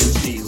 and she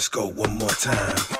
Let's go one more time.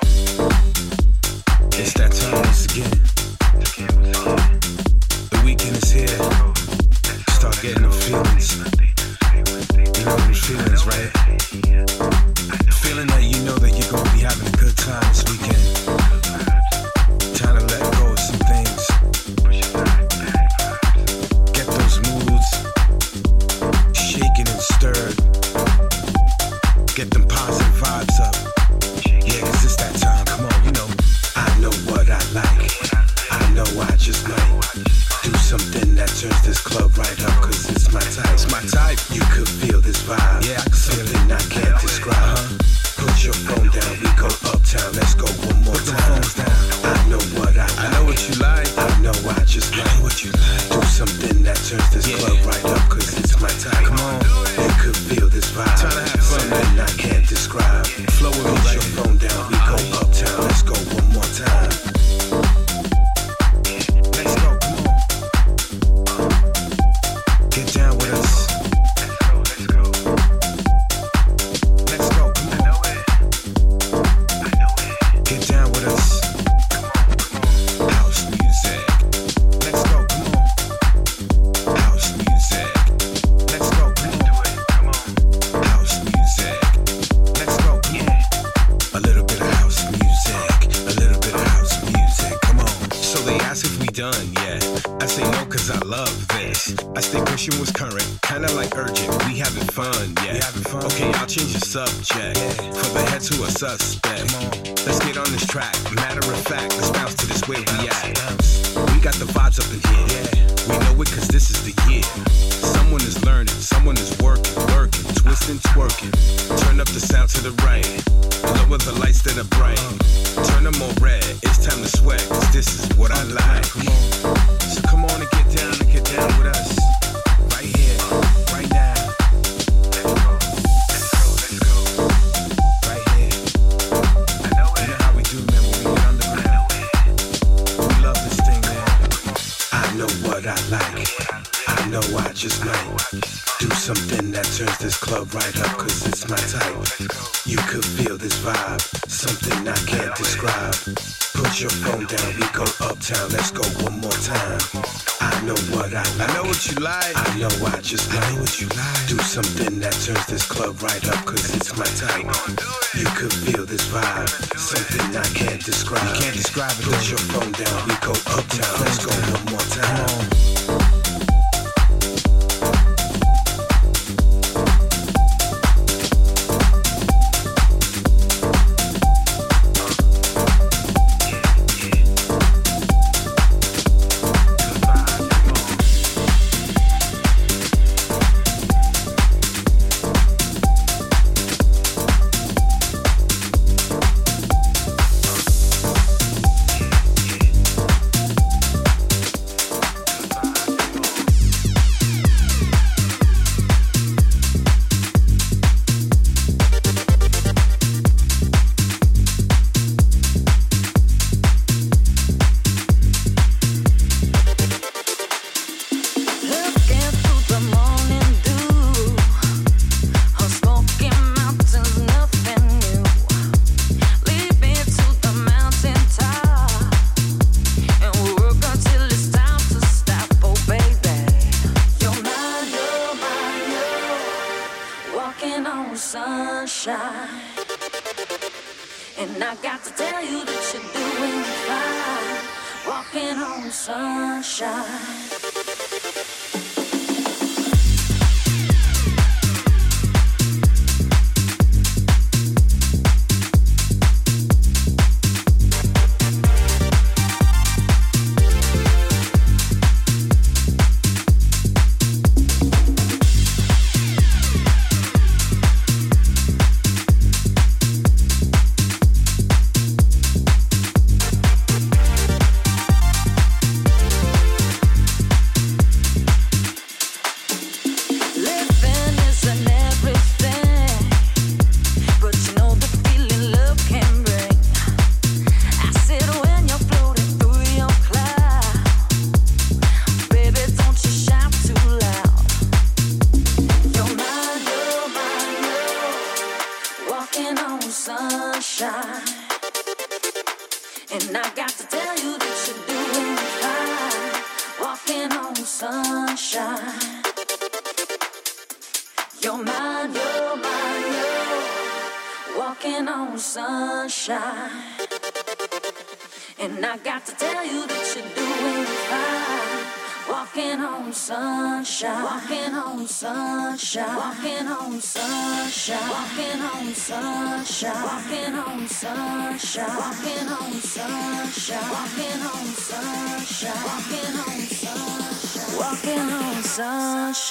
let's go one more time. I know what I know what you like. I know I just like what you like. Do something that turns this yeah. club right. Put your phone down, we go uptown, let's go one more time. I know what I like. I know what you like. I know I just like. I know what you like. Do something that turns this club right up, cause it's my type. You could feel this vibe, something I can't describe. You can't describe it. Put your phone down, we go uptown, let's go one more time.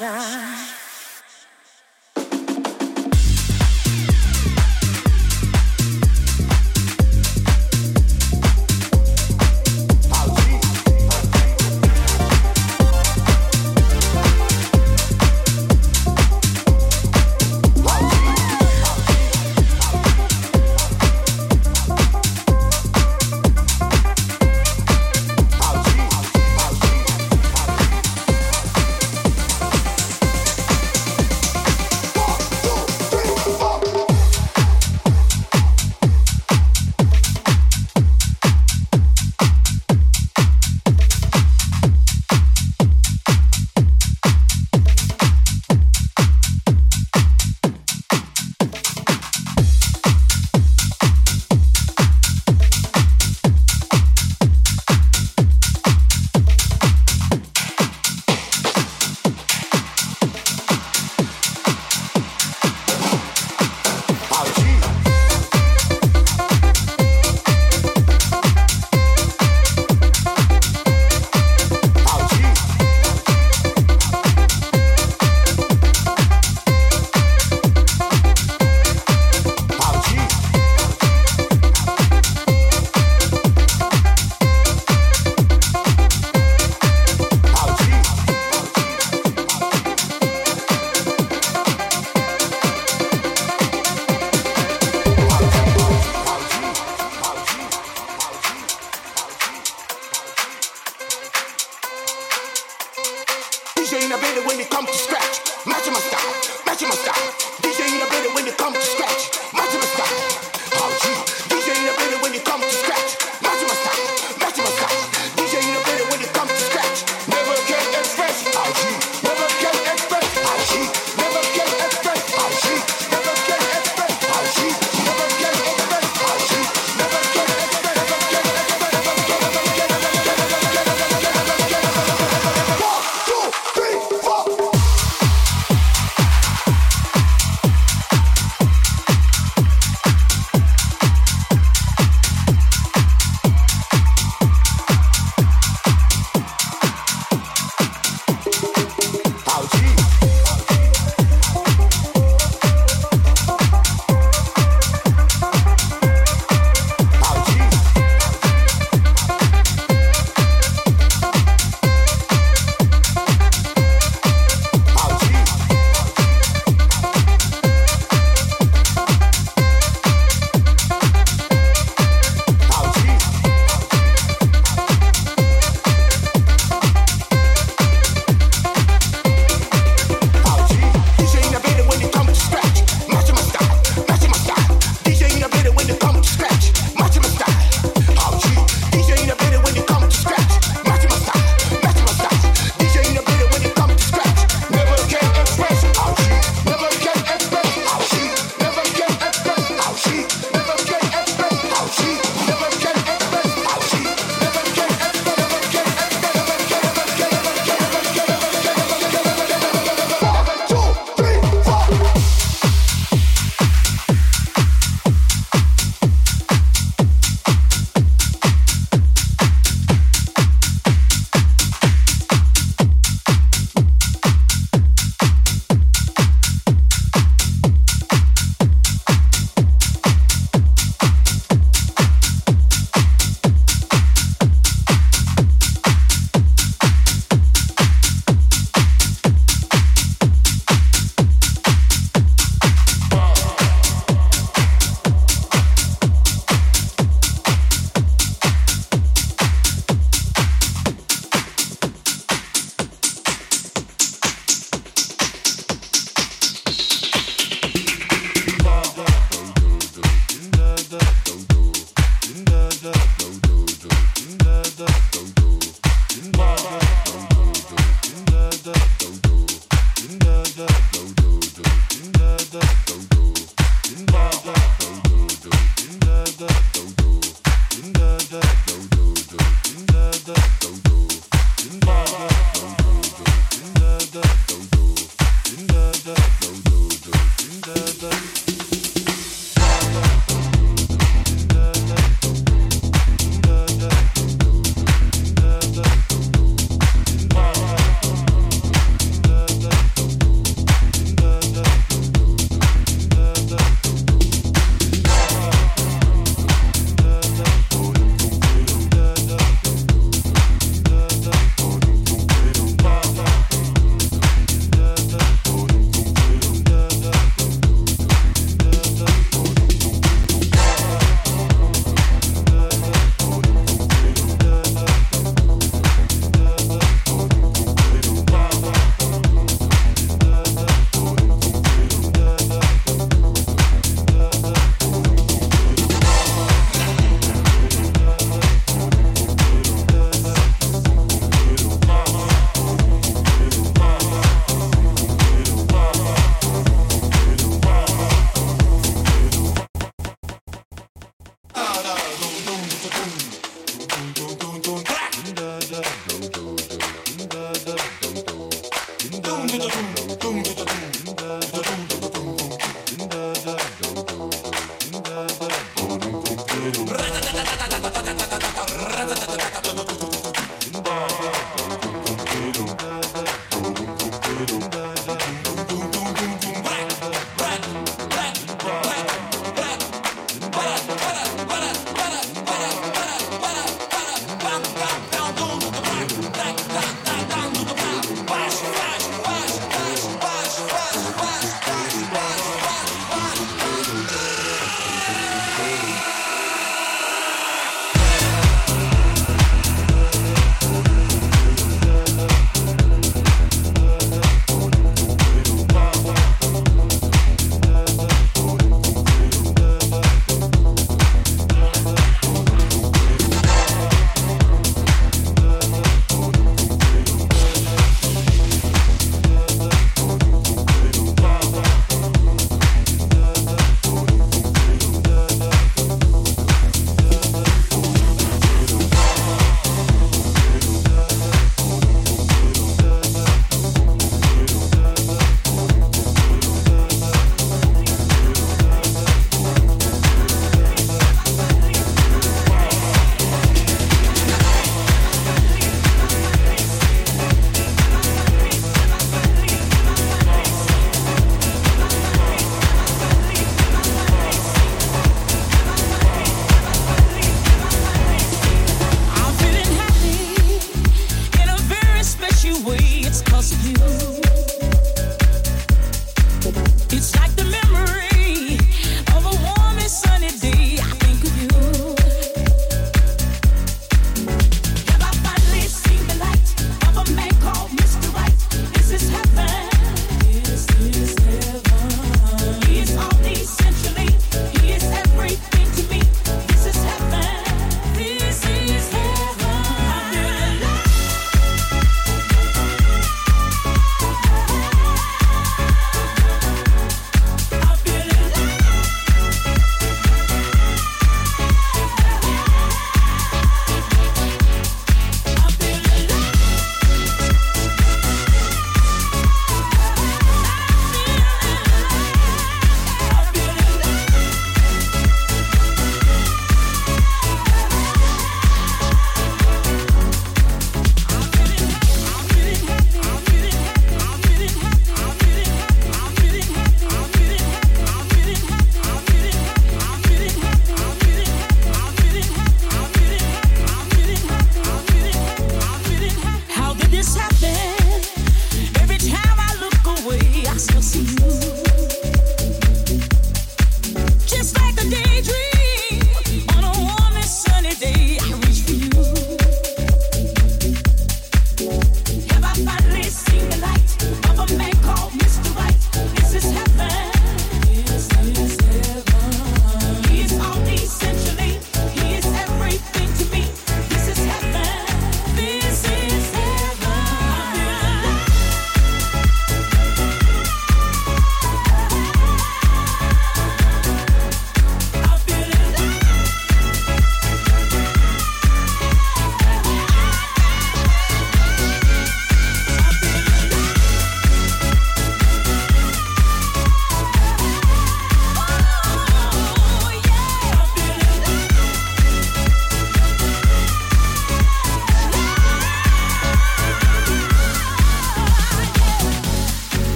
shine.